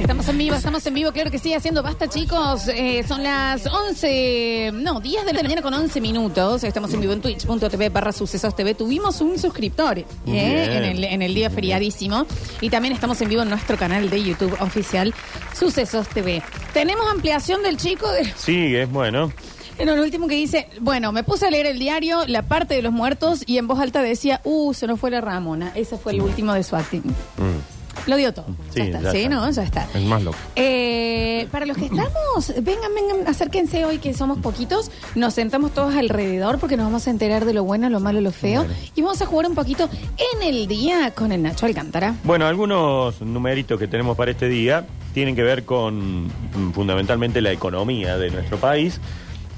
Estamos en vivo, estamos en vivo, claro que sí, haciendo basta chicos. Eh, son las 11, no, 10 de la mañana con 11 minutos. Estamos en vivo en twitch.tv barra sucesos TV. Tuvimos un suscriptor eh, Bien. en, el, en el día feriadísimo. Y también estamos en vivo en nuestro canal de YouTube oficial Sucesos TV. Tenemos ampliación del chico de... Sí, es bueno. En el último que dice, bueno, me puse a leer el diario, la parte de los muertos, y en voz alta decía, uh, se nos fue la Ramona. Ese fue el último de su acting. Mm. Lo dio todo. Sí, ya está. ya sí, está. ¿no? Ya está. Es más loco. Eh, para los que estamos, vengan, vengan, acérquense hoy que somos poquitos, nos sentamos todos alrededor porque nos vamos a enterar de lo bueno, lo malo, lo feo y vamos a jugar un poquito en el día con el Nacho Alcántara. Bueno, algunos numeritos que tenemos para este día tienen que ver con mm, fundamentalmente la economía de nuestro país,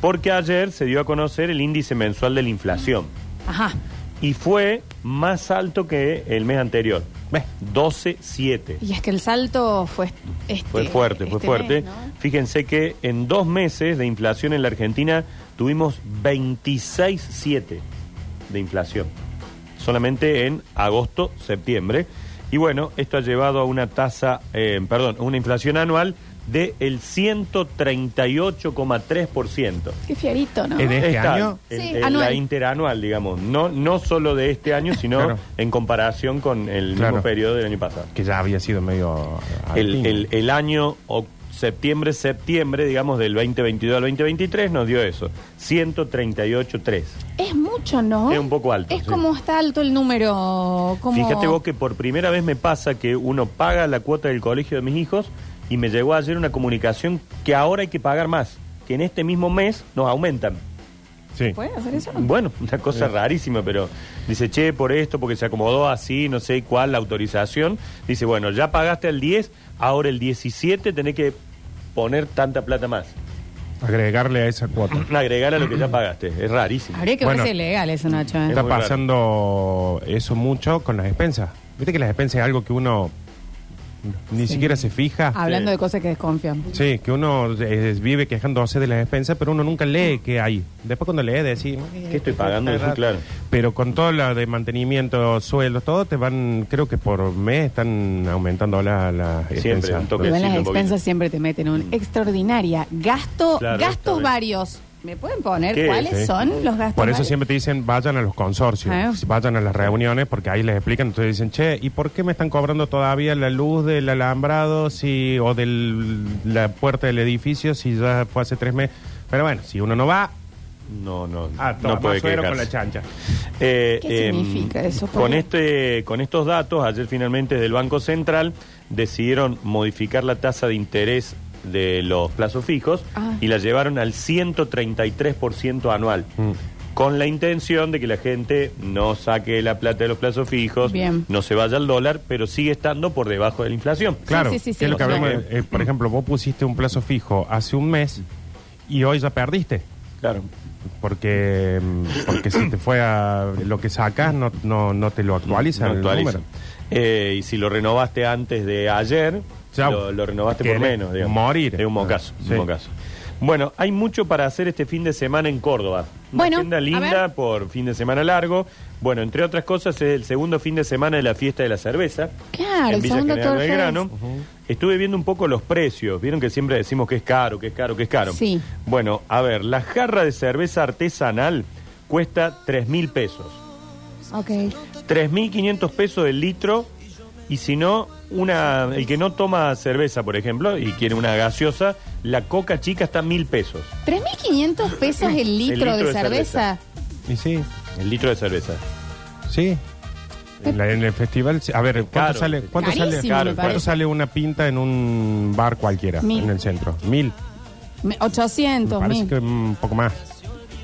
porque ayer se dio a conocer el índice mensual de la inflación Ajá. y fue más alto que el mes anterior. ¿Ves? 12,7. Y es que el salto fue este, Fue fuerte, fue este fuerte. mes, ¿no? Fíjense que en dos meses de inflación en la Argentina tuvimos 26,7 de inflación. Solamente en agosto, septiembre. Y bueno, esto ha llevado a una tasa, eh, perdón, una inflación anual de el 138,3%. Qué fiarito, ¿no? ¿Es de este Está año? en- Sí, en anual. la interanual, digamos. No, no solo de este año, sino Claro. en comparación con el Claro. mismo periodo del año pasado. Que ya había sido medio. El, el- el año o- septiembre, septiembre, digamos, del 2022 al 2023 nos dio eso. 138,3. Es mucho, ¿no? Es un poco alto, Es sí. como está alto el número. Como... Fíjate vos que por primera vez me pasa que uno paga la cuota del colegio de mis hijos y me llegó ayer una comunicación que ahora hay que pagar más, que en este mismo mes nos aumentan. Sí. ¿Puede hacer eso? Bueno, una cosa rarísima, pero dice, che, por esto, porque se acomodó así, no sé cuál, la autorización. Dice, bueno, ya pagaste el 10, ahora el 17 tenés que poner tanta plata más. Agregarle a esa cuota. Agregar a lo que ya pagaste. Es rarísimo. Habría que Bueno. verse legal eso, Nacho. ¿eh? Está raro. pasando eso mucho con las expensas. Viste que las expensas es algo que uno ni Sí. siquiera se fija. Hablando Sí. de cosas que desconfían. Sí, que uno eh, vive quejándose de las expensas, pero uno nunca lee qué hay. Después cuando lee, decís... ¿Qué estoy pagando? Eso, claro. Pero con todo lo de mantenimiento, sueldos, todo, te van, creo que por mes están aumentando las la Siempre, expensas. un toque. Igual sí, las un poquito. expensas siempre te meten un extraordinaria gasto, Claro, gastos varios. ¿Me pueden poner ¿Qué? cuáles Sí. son los gastos Por eso varios? siempre te dicen, vayan a los consorcios, Ah. vayan a las reuniones, porque ahí les explican, entonces dicen, che, ¿y por qué me están cobrando todavía la luz del alambrado si, o de la puerta del edificio si ya fue hace tres meses? Pero bueno, si uno no va, No, no, ah, toma, no puede suero quejarse. con la chancha. Eh, ¿Qué em, significa eso? Con, Pablo? este, con estos datos, ayer finalmente del Banco Central decidieron modificar la tasa de interés de los plazos fijos Ah. y la llevaron al 133% anual. Mm. Con la intención de que la gente no saque la plata de los plazos fijos, Bien. no se vaya al dólar, pero sigue estando por debajo de la inflación. Claro, sí, sí, sí, que es lo que hablamos, eh, por ejemplo, vos pusiste un plazo fijo hace un mes y hoy ya perdiste. Claro. Porque, mm, porque si te fue a lo que sacas, no, no, no te lo actualiza No el actualiza. número. Eh, y si lo renovaste antes de ayer, Chau. lo, lo renovaste por Querés menos. digamos. morir. Es un mocazo, Sí. un mocazo. Bueno, hay mucho para hacer este fin de semana en Córdoba. Una Bueno, agenda a linda ver. por fin de semana largo. Bueno, entre otras cosas, es el segundo fin de semana de la fiesta de la cerveza. Claro, en el Villa segundo General Oktoberfest. Belgrano. Estuve viendo un poco los precios. Vieron que siempre decimos que es caro, que es caro, que es caro. Sí. Bueno, a ver, la jarra de cerveza artesanal cuesta 3 mil pesos. Ok. 3.500 pesos el litro y si no, una, el que no toma cerveza, por ejemplo, y quiere una gaseosa, la coca chica está mil pesos. 3.500 pesos el litro, litro de, de cerveza. Y sí, El litro de cerveza. sí. En, la- en el festival, a ver, ¿cuánto Caro. sale, cuánto sale, Caro, cuánto sale una pinta en un bar cualquiera Mil. en el centro? Mil. Me- Me 800, parece mil. que un poco más.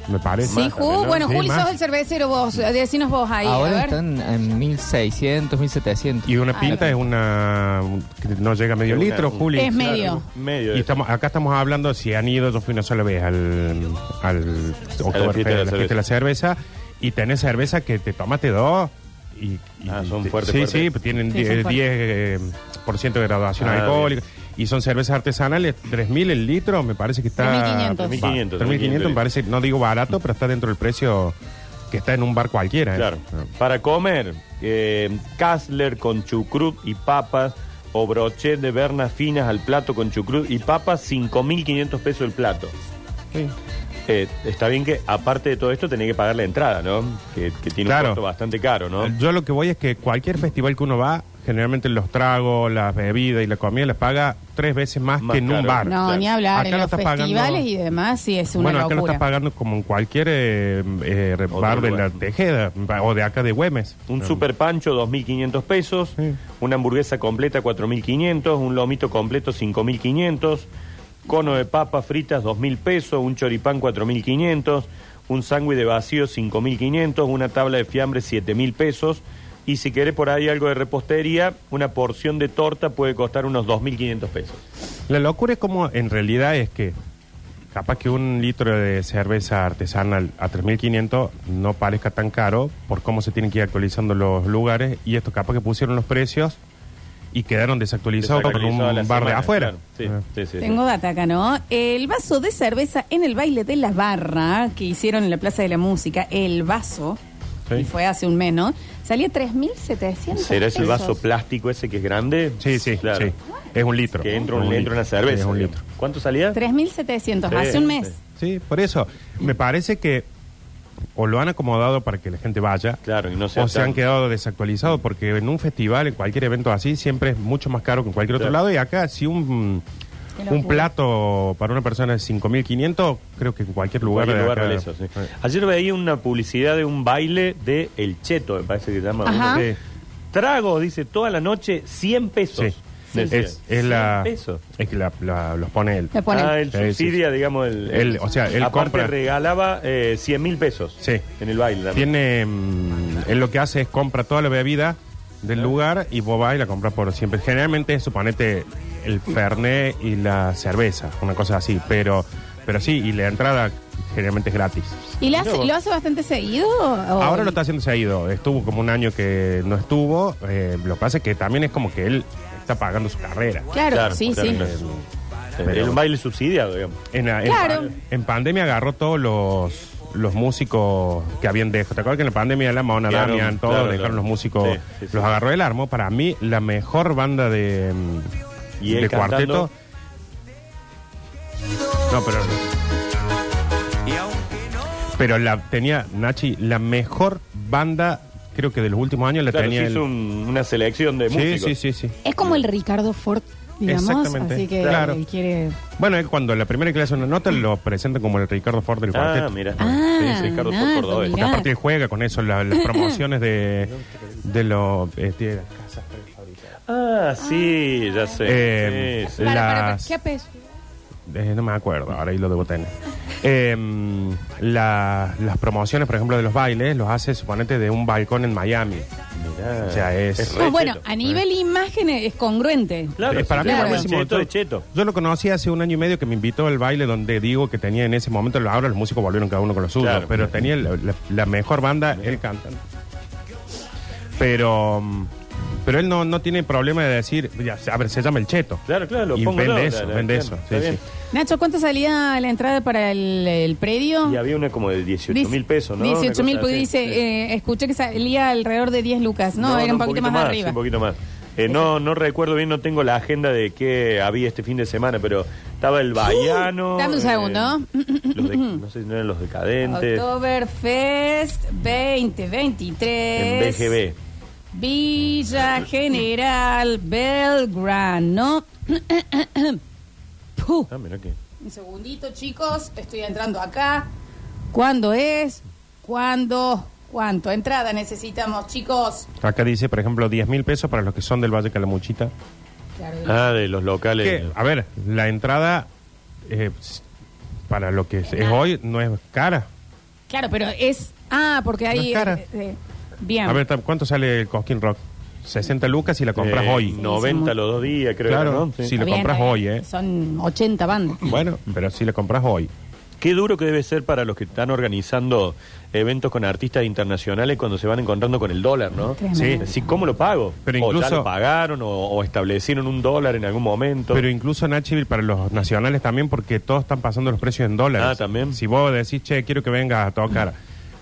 Me parece. Sí, Más Ju, bueno, Sí, Juli, más. sos el cervecero vos. Decinos vos ahí, a Ahora ver. están en 1600, 1700. Y una Ah, pinta es una que no llega a medio Es una- litro, Juli. Es medio. Medio. Y de- estamos, acá estamos hablando, si han ido, yo fui una sola vez al, al Oktoberfest, fiesta de la a la fiesta de la cerveza, y tenés cerveza que te tomaste dos. Y, y- Ah, son fuertes, Sí, fuertes. sí, pues tienen Sí, 10, son fuertes. 10, eh, por ciento de graduación Ah, alcohólica. Y son cervezas artesanales, 3.000 el litro, me parece que está... 3.500. 3.500, 3.500 me parece, no digo barato, pero está dentro del precio que está en un bar cualquiera. ¿eh? Claro. Para comer, eh, Kassler con chucrut y papas o brochet de bernas finas al plato con chucrut y papas, 5.500 pesos el plato. Sí. Eh, está bien que, aparte de todo esto, tenés que pagar la entrada, ¿no? Que, que tiene Claro. un costo bastante caro, ¿no? Yo lo que voy es que cualquier festival que uno va, generalmente los tragos, las bebidas y la comida les paga tres veces más, Más que en un caro. bar. No, Claro. ni hablar. Acá en lo los estás pagando- festivales y demás, sí, es una bueno, acá lo locura. estás pagando como en cualquier eh, eh, Otro bar de lugar. la Tejeda o de acá de Güemes. Un super pancho, 2.500 pesos. Sí. Una hamburguesa completa, 4.500. Un lomito completo, 5.500. Cono de papas fritas, 2.000 pesos. Un choripán, 4.500. Un sándwich de vacío, 5.500. Una tabla de fiambre, 7.000 pesos. Y si querés por ahí algo de repostería, una porción de torta puede costar unos 2.500 pesos. La locura es como en realidad es que capaz que un litro de cerveza artesanal a 3.500 no parezca tan caro por cómo se tienen que ir actualizando los lugares y esto capaz que pusieron los precios y quedaron desactualizados por un bar de afuera. claro. Ah. Sí, sí, sí, sí. Tengo data acá, ¿no? El vaso de cerveza en el baile de la barra que hicieron en la Plaza de la Música, el vaso, Sí. y fue hace un mes, ¿no? Salía 3.700 ¿Será ese pesos. vaso plástico ese que es grande? Sí, sí, Claro. sí. Es un litro. Que entra, Es un, entra una cerveza. Sí, es un litro. ¿Cuánto salía? 3.700, Sí, hace un mes. sí. Sí, por eso. Me parece que o lo han acomodado para que la gente vaya, Claro, y no sea o se han quedado desactualizados, porque en un festival, en cualquier evento así, siempre es mucho más caro que en cualquier otro Claro. lado. Y acá, si un, un plato para una persona es 5.500, creo que en cualquier lugar, Cualquier de lugar acá- vale eso, sí. Ayer veía una publicidad de un baile de El Cheto, me parece que se llama. Ajá. uno que- Trago, dice, toda la noche, 100 pesos. Sí. Decía. Es, es la, 100 pesos. es que la- la- los pone él. Le ponen. Ah, él Sí, sí, subsidia, digamos, el, Él, o sea, él aparte compra- regalaba eh, 100 mil pesos Sí. en el baile. también. Tiene, mm, él lo que hace es compra toda la bebida del lugar y vos vas y la compras por siempre. Generalmente, suponete el fernet y la cerveza, una cosa así, pero, pero sí, y la entrada generalmente es gratis. ¿Y le hace- vos. lo hace bastante seguido? o- Ahora lo está haciendo seguido, estuvo como un año que no estuvo, eh, lo que pasa es que también es como que él está pagando su carrera. Claro, sí, claro, sí. claro. Pero- Era un baile subsidiado, digamos. En, en- Claro. en pandemia agarró todos los, los músicos que habían dejado. ¿Te acuerdas que en la pandemia la Maona Claro, Damian, todos claro, dejaron claro. los músicos, Sí, sí, sí. los agarró el armo? Para mí, la mejor banda de, mm, Y él de cantando. cuarteto. No, pero. Pero la tenía, Nachi, la mejor banda, creo que de los últimos años la Claro, tenía se hizo un- una selección de Sí, músicos. sí, sí, sí. Es como el Ricardo Ford, digamos. Exactamente. Así que Claro. él quiere. Bueno, él cuando la primera hace una nota lo presenta como el Ricardo Ford del Ah, cuarteto. mira. Ah, Sí, Ricardo Ford Nardo, Cordobés. Porque Mirá. aparte él juega con eso, la- las promociones de, de los... este, Ah, sí, ya sé. Eh, Sí, sí. Para, para, para, Las- ¿Qué apellido? eh, no me acuerdo, ahora ahí lo debo tener. Eh, la- las promociones, por ejemplo, de los bailes, los hace, suponete, de un balcón en Miami. Mirá, O sea, es- re No, bueno, cheto. a nivel imagen es congruente. Claro, Eh, para sí, mí es claro. buenísimo. Cheto Yo- de cheto. Yo lo conocí hace un año y medio que me invitó al baile donde digo que tenía en ese momento, ahora los músicos volvieron cada uno con los suyos, Claro. pero tenía la, la- la mejor banda, él cantando. Pero, mm, pero él no, no tiene problema de decir, ya, a ver, se llama el cheto. Claro, claro, lo y pongo vende yo, eso, vende claro, eso. está sí, bien. sí. Nacho, ¿cuánto salía la entrada para el, el predio? Y había una como de 18 mil pesos, ¿no? 18 mil, así. dice, Sí. eh, escuché que salía alrededor de 10 lucas. No, era un poquito, más, sí, arriba. un poquito más. Eh, no, no recuerdo bien, no tengo la agenda de qué había este fin de semana, pero estaba el Baiano. Dame un eh, segundo. los de- no sé si no eran los decadentes. Oktoberfest 2023. En BGB. Villa General Belgrano. Puh. Ah, mira que. Un segundito, chicos. Estoy entrando acá. ¿Cuándo es? ¿Cuándo? ¿Cuánto? Entrada necesitamos, chicos. Acá dice, por ejemplo, 10 mil pesos para los que son del Valle Calamuchita. Claro, Ah, de los locales. Que, a ver, la entrada eh, para lo que es, es hoy no es cara. Claro, pero es. Ah, porque hay. No es cara. eh, eh, bien. A ver, ¿cuánto sale el Cosquín Rock? 60 lucas si la compras Eh, hoy. 90 los dos días, creo. Claro, ¿no? Sí. sí. si bien, compras hoy, ¿eh? Son 80 bandas. Bueno, pero si la compras hoy. Qué duro que debe ser para los que están organizando eventos con artistas internacionales cuando se van encontrando con el dólar, ¿no? Tremendo. Sí, ¿cómo lo pago? Pero o ya incluso- lo pagaron o, o establecieron un dólar en algún momento. Pero incluso Nashville para los nacionales también, porque todos están pasando los precios en dólares. Ah, también. Si vos decís, che, quiero que vengas a tocar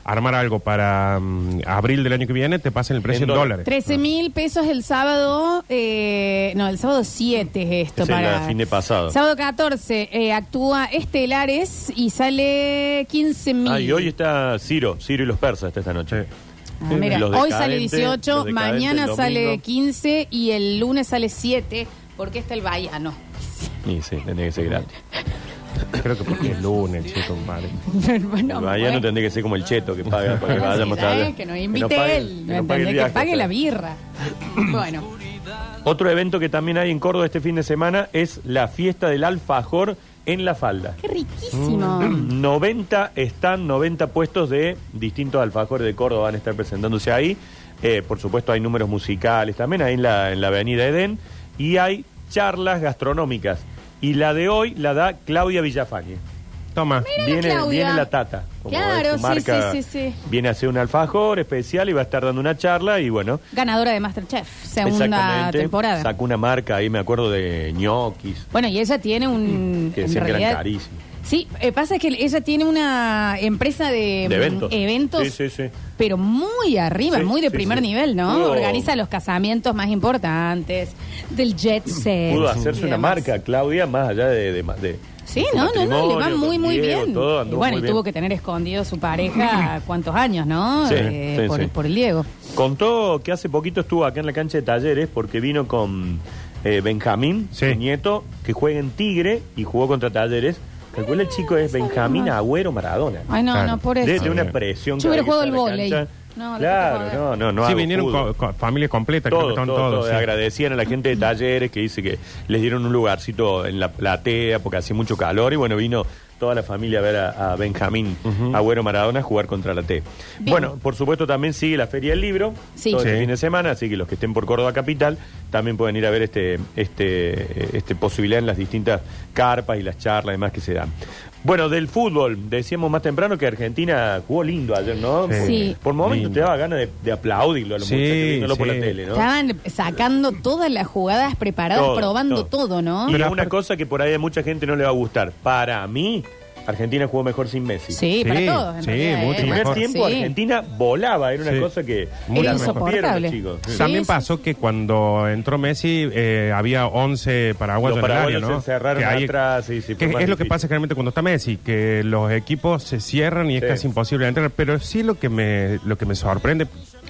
armar algo para mm, abril del año que viene, te pasan el precio En en, dólares. dólares. 13 mil pesos el sábado, eh, no, el sábado 7 es esto Es el para... fin de pasado. Sábado 14 eh, actúa Estelares y sale 15 mil. Ah, y hoy está Ciro, Ciro y los persas está esta noche. Ah, mira, hoy sale decadentes, 18, los decadentes mañana el sale domingo. 15 y el lunes sale 7 porque está el Bahíano. Y sí, tendría que ser gratis. Creo que porque es lunes, chico, madre. bueno, el Bahía no tendría que ser como el cheto que paga para que vayamos Sí, tarde. ¿eh? Que nos invite pague- él, que ¿me no pague el entendés? que viaje, pague la birra. bueno, Otro evento que también hay en Córdoba este fin de semana es la fiesta del alfajor en la falda. qué riquísimo. Mm. 90 están, 90 puestos de distintos alfajores de Córdoba van a estar presentándose ahí. Eh, por supuesto hay números musicales también ahí en la, en la avenida Edén. Y hay charlas gastronómicas. Y la de hoy la da Claudia Villafañe. Toma. Viene, Claudia. viene la tata. como Claro, su sí, marca, sí, sí, sí. Viene a hacer un alfajor especial y va a estar dando una charla y bueno. Ganadora de Masterchef, segunda temporada. Sacó una marca ahí, me acuerdo de ñoquis, Bueno, y ella tiene un... que en decían que eran carísimos. Sí, eh, pasa que ella tiene una empresa de, De mm, eventos. eventos, Sí, sí, sí. pero muy arriba, Sí, muy de sí, primer sí. nivel, ¿no? Pudo- Organiza los casamientos más importantes, del jet set. Pudo y hacerse una demás. marca, Claudia, más allá de... de, de- Sí, su no, no, no, le va matrimonio, muy, muy Diego, bien. todo, y bueno, muy y bien. tuvo que tener escondido su pareja cuántos años, ¿no? Sí, Eh, sí, por, sí. por el Diego. Contó que hace poquito estuvo acá en la cancha de talleres porque vino con eh, Benjamín, Sí. su nieto, que juega en Tigre y jugó contra talleres. Calcula el chico es Benjamín Agüero Maradona. Ay, no, Claro. no, por eso. de una presión. Yo hubiera cada jugado vez la vóley. cancha. No, la claro, no, no, no. sí, hago vinieron fútbol. co- co- familia completa, creo que Todo, estaban todo, todos. todo. sí. Agradecían a la gente de talleres que dice que les dieron un lugarcito en la platea porque hacía mucho calor y bueno, vino toda la familia a ver a, a Benjamín Agüero Maradona jugar contra la T. Bien. Bueno, por supuesto también sigue la Feria del Libro Sí. todo este Sí. fin de semana, así que los que estén por Córdoba Capital también pueden ir a ver este, este, este posibilidad en las distintas carpas y las charlas y demás que se dan. Bueno, del fútbol, decíamos más temprano que Argentina jugó lindo ayer, ¿no? Sí. Por momentos te daba ganas de, de aplaudirlo a los Sí, muchachos viéndolo por la tele, ¿no? Estaban sacando todas las jugadas preparadas, Todo, probando todo. todo, ¿no? Y Pero una cosa que por ahí a mucha gente no le va a gustar. Para mí, Argentina jugó mejor sin Messi. Sí, Sí, para todos. en sí, realidad, mucho ¿eh? El primer mejor. tiempo Sí. Argentina volaba, era una Sí. cosa que Muy la mejor. rompieron insoportable. los chicos. Sí. También sí. pasó que cuando entró Messi eh, había 11 paraguayos Los en el área, ¿no? se encerraron Que ahí- atrás, sí, sí, fue que más es lo que difícil. pasa generalmente cuando está Messi, que los equipos se cierran y es casi imposible entrar. Pero sí lo que me lo que me sorprende,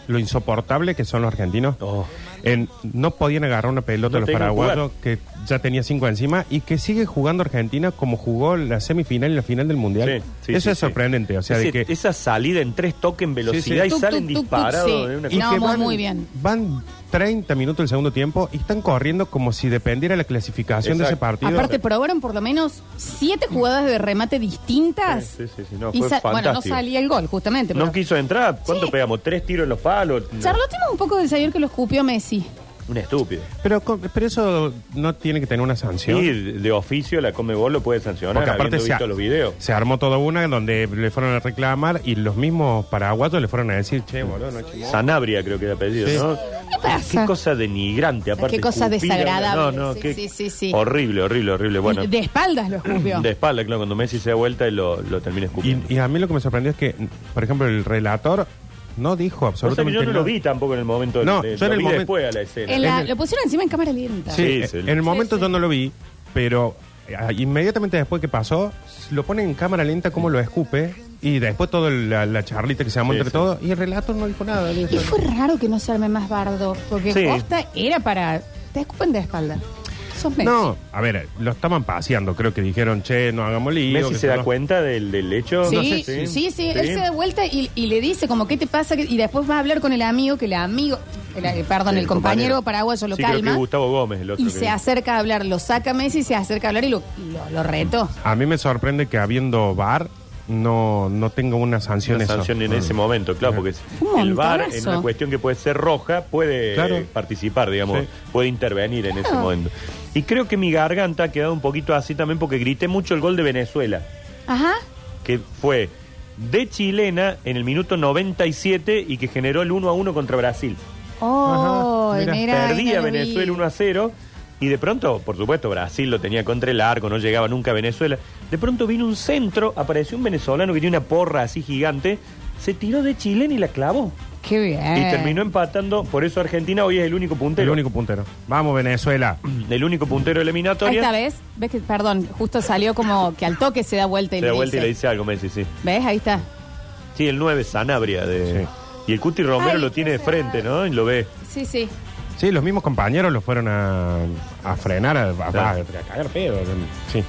lo insoportable que son los argentinos. Oh. En- no podían agarrar una pelota No los tenían paraguayos que ya tenía cinco encima y que sigue jugando Argentina como jugó la semifinal y la final del mundial. Sí, sí, Eso sí, es sí. sorprendente, o sea, Ese- de que Esa salida en tres toques en velocidad Sí, sí. y Tuk, salen disparados. de Y No, muy, van, muy bien. Van 30 minutos el segundo tiempo y están corriendo como si dependiera la clasificación de ese partido. Aparte, probaron por lo menos siete jugadas de remate distintas. Sí, sí, sí, no, y fue sa- bueno, no salía el gol, justamente. No pero- quiso entrar. ¿Cuánto Sí. pegamos? ¿Tres tiros en los palos? No, Charlotimos un poco del señor que lo escupió Messi. Un estúpido. pero, con- pero eso no tiene que tener una sanción. Sí, de oficio la Comebol lo puede sancionar Porque aparte habiendo se, visto los videos. se armó toda una donde le fueron a reclamar y los mismos paraguayos le fueron a decir, che, boludo, no chimó". Sanabria creo que era apellido, Sí. ¿no? ¿Qué pasa? Qué cosa denigrante, aparte. Qué cosa escupir, desagradable. No, no, Sí, qué- sí, sí, sí. Horrible, horrible, horrible. Bueno, de espaldas lo escupió. de espalda, claro, cuando Messi se da vuelta y lo, lo termina escupiendo. Y, y a mí lo que me sorprendió es que, por ejemplo, el relator no dijo O sea absolutamente yo no lo nada. vi tampoco en el momento No, de, yo en lo el vi momento- después a la escena. En la- en el- Lo pusieron encima en cámara lenta. Sí, Sí, sí. en el momento Sí, yo no lo vi, pero eh, inmediatamente después que pasó, lo pone en cámara lenta como lo escupe y después toda la, la charlita que se Sí, entre sí. todos y el relator no dijo nada. Y fue raro que no se arme más bardo, porque Sí. Costa era para... Te escupen de espalda. Sos Messi. No, a ver, lo estaban paseando, creo que dijeron, che, no hagamos lío. Messi que se da no- cuenta del, del hecho. Sí, No sé, sí, sí, él se da vuelta y, y le dice como, ¿qué te pasa? Y después va a hablar con el amigo, que el amigo, el- eh, perdón, Sí, el compañero, paraguayo lo Sí, creo que calma. Gustavo Gómez, el otro. Y que- se acerca a hablar, lo saca Messi, se acerca a hablar y lo, lo, lo retó. A mí me sorprende que habiendo VAR no, no tenga una sanción una eso. sanción en ese momento, claro, porque Un el VAR en una cuestión que puede ser roja puede Claro. eh, participar, digamos, Sí. puede intervenir en ese momento. Y creo que mi garganta ha quedado un poquito así también porque grité mucho el gol de Venezuela, Ajá. que fue de chilena en el minuto 97 y que generó el 1 a 1 contra Brasil. Oh, Ajá, mira. mira, Perdía ahí no lo vi. Venezuela 1 a 0 y de pronto, por supuesto, Brasil lo tenía contra el arco, no llegaba nunca a Venezuela. De pronto vino un centro, apareció un venezolano que tiene una porra así gigante, se tiró de chilena y la clavó. Qué bien. Y terminó empatando, por eso Argentina hoy es el único puntero. El único puntero. Vamos, Venezuela. El único puntero eliminatoria. está, ¿ves? ¿Ves que, perdón, justo salió como que al toque se da vuelta y Se da le vuelta y le dice algo, Messi, sí. ¿Ves? Ahí está. Sí, el 9 Sanabria de. Sí. Y el Cuti Romero Ay, lo tiene de frente, ¿no? Y lo ve. Sí, sí. Sí, los mismos compañeros lo fueron a, a frenar, a, a cagar pedo. Sí.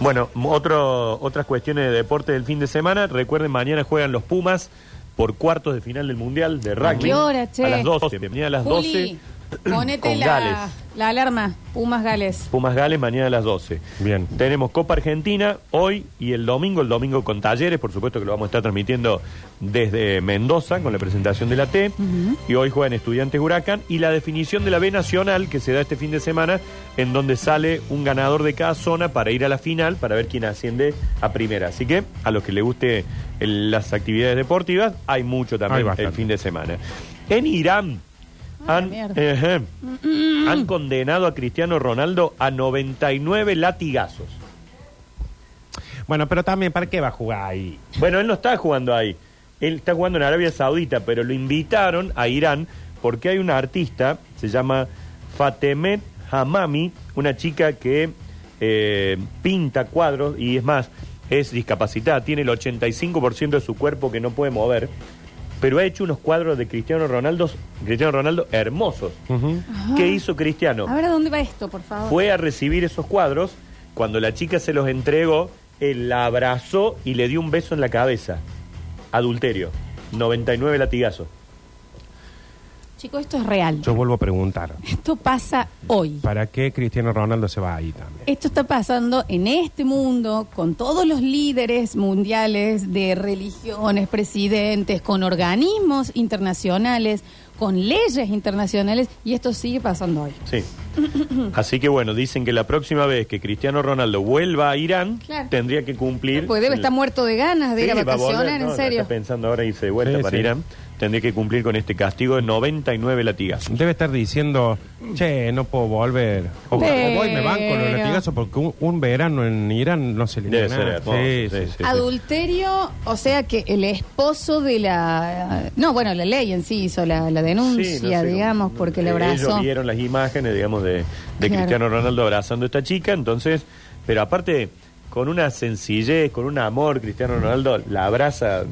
Bueno, otro, otras cuestiones de deporte del fin de semana. Recuerden, mañana juegan los Pumas por cuartos de final del Mundial de rugby. qué hora, che? A las 12. Mañana a las Juli, 12. Ponete con la, Gales. la alarma. Pumas Gales. Pumas Gales mañana a las 12. Bien. Tenemos Copa Argentina hoy y el domingo, el domingo con talleres, por supuesto que lo vamos a estar transmitiendo desde Mendoza con la presentación de la T. Y hoy juegan Estudiantes Huracán y la definición de la B Nacional que se da este fin de semana, en donde sale un ganador de cada zona para ir a la final, para ver quién asciende a primera. Así que a los que les guste el- las actividades deportivas, hay mucho Hay también el bastante. fin de semana. En Irán. Ah, Han, mierda. Ejé. han condenado a Cristiano Ronaldo a 99 latigazos. Bueno, pero también, ¿para qué va a jugar ahí? Bueno, él no está jugando ahí. Él está jugando en Arabia Saudita, pero lo invitaron a Irán porque hay una artista, se llama Fatemet Hamami, una chica que eh, pinta cuadros y es más, es discapacitada, tiene el 85% de su cuerpo que no puede mover, pero ha hecho unos cuadros de Cristiano Ronaldo, Cristiano Ronaldo hermosos. ¿Qué hizo Cristiano? A ver, ¿a dónde va esto, por favor? Fue a recibir esos cuadros, cuando la chica se los entregó, él la abrazó y le dio un beso en la cabeza. Adulterio. 99 latigazos. Chicos, esto es real. Yo vuelvo a preguntar. Esto pasa hoy. ¿Para qué Cristiano Ronaldo se va ahí también? Esto está pasando en este mundo con todos los líderes mundiales de religiones, presidentes, con organismos internacionales, con leyes internacionales y esto sigue pasando hoy. Sí. Así que bueno, dicen que la próxima vez que Cristiano Ronaldo vuelva a Irán, Claro. tendría que cumplir. Porque debe estar muerto de ganas de ir a Sí, va vacacionar, volver, ¿no? en serio. Está pensando ahora irse de vuelta Sí, para sí. Irán. Tendría que cumplir con este castigo de 99 latigazos. Debe estar diciendo, che, no puedo volver. O, o voy, me van con los latigazos porque un, un verano en Irán no se le Debe ser hermoso, Sí, sí, sí. Adulterio, o sea que el esposo de la... No, bueno, la ley en sí hizo la, la denuncia, Sí, no sé, digamos, porque le eh, abrazó. Ellos vieron las imágenes, digamos, de, de Claro. Cristiano Ronaldo abrazando a esta chica, entonces, pero aparte, con una sencillez, con un amor, Cristiano Ronaldo la abraza,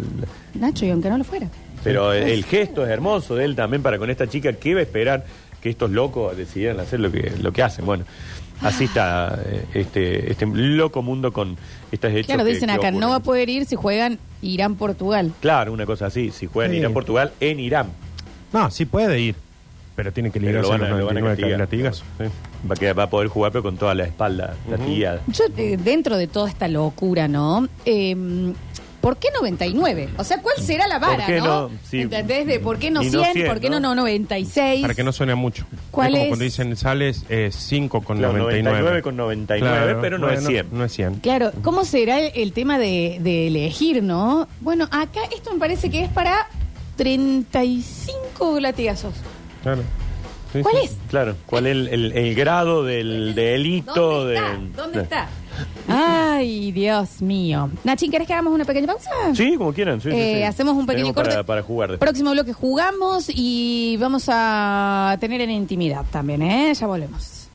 Nacho, y aunque no lo fuera. Pero el, el gesto es hermoso de él también para con esta chica, ¿qué va a esperar que estos locos decidieran hacer lo que, lo que hacen? Bueno, así está eh, este, este loco mundo con estas hechos. Claro, que- dicen que acá, no va a poder ir si juegan Irán-Portugal. Claro, una cosa así, si juegan Sí. Irán-Portugal en Irán. No, sí puede ir, pero tiene que Pero librarse lo van a- los lo van a 99 castigar. latigazos. sí. Va, que va a poder jugar, pero con toda la espalda latillada. Yo, eh, dentro de toda esta locura, ¿no? Eh, ¿Por qué 99? O sea, ¿cuál será la vara, ¿Por qué no? no? Sí. ¿Entendés? De ¿Por qué no Y 100? no 100, ¿Por qué no, ¿no? no 96? Para que no suene mucho. ¿Cuál es como cuando dicen sales 5 con Claro, 99. 99 con 99, pero no es 100. No es 100. Claro, ¿cómo será el, el tema de, de elegir, no? Bueno, acá esto me parece que es para 35 latigazos. Claro. Sí, ¿Cuál sí. es? Claro, ¿cuál es el, el- el grado del delito? ¿Dónde está? de- ¿Dónde está? Ay, Dios mío. Nachín, ¿querés que hagamos una pequeña pausa? Sí, como quieran. sí, sí, Eh, sí. Hacemos un pequeño Tenemos corte. Para, para jugar después. Próximo bloque jugamos y vamos a tener en intimidad también, ¿eh? Ya volvemos.